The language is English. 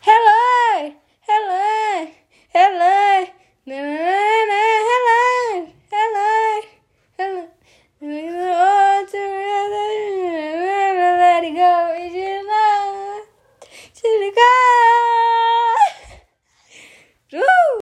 Hello! Hello! Hello! Na, na, na, hello! Hello! Hello! Let it go, it's your go.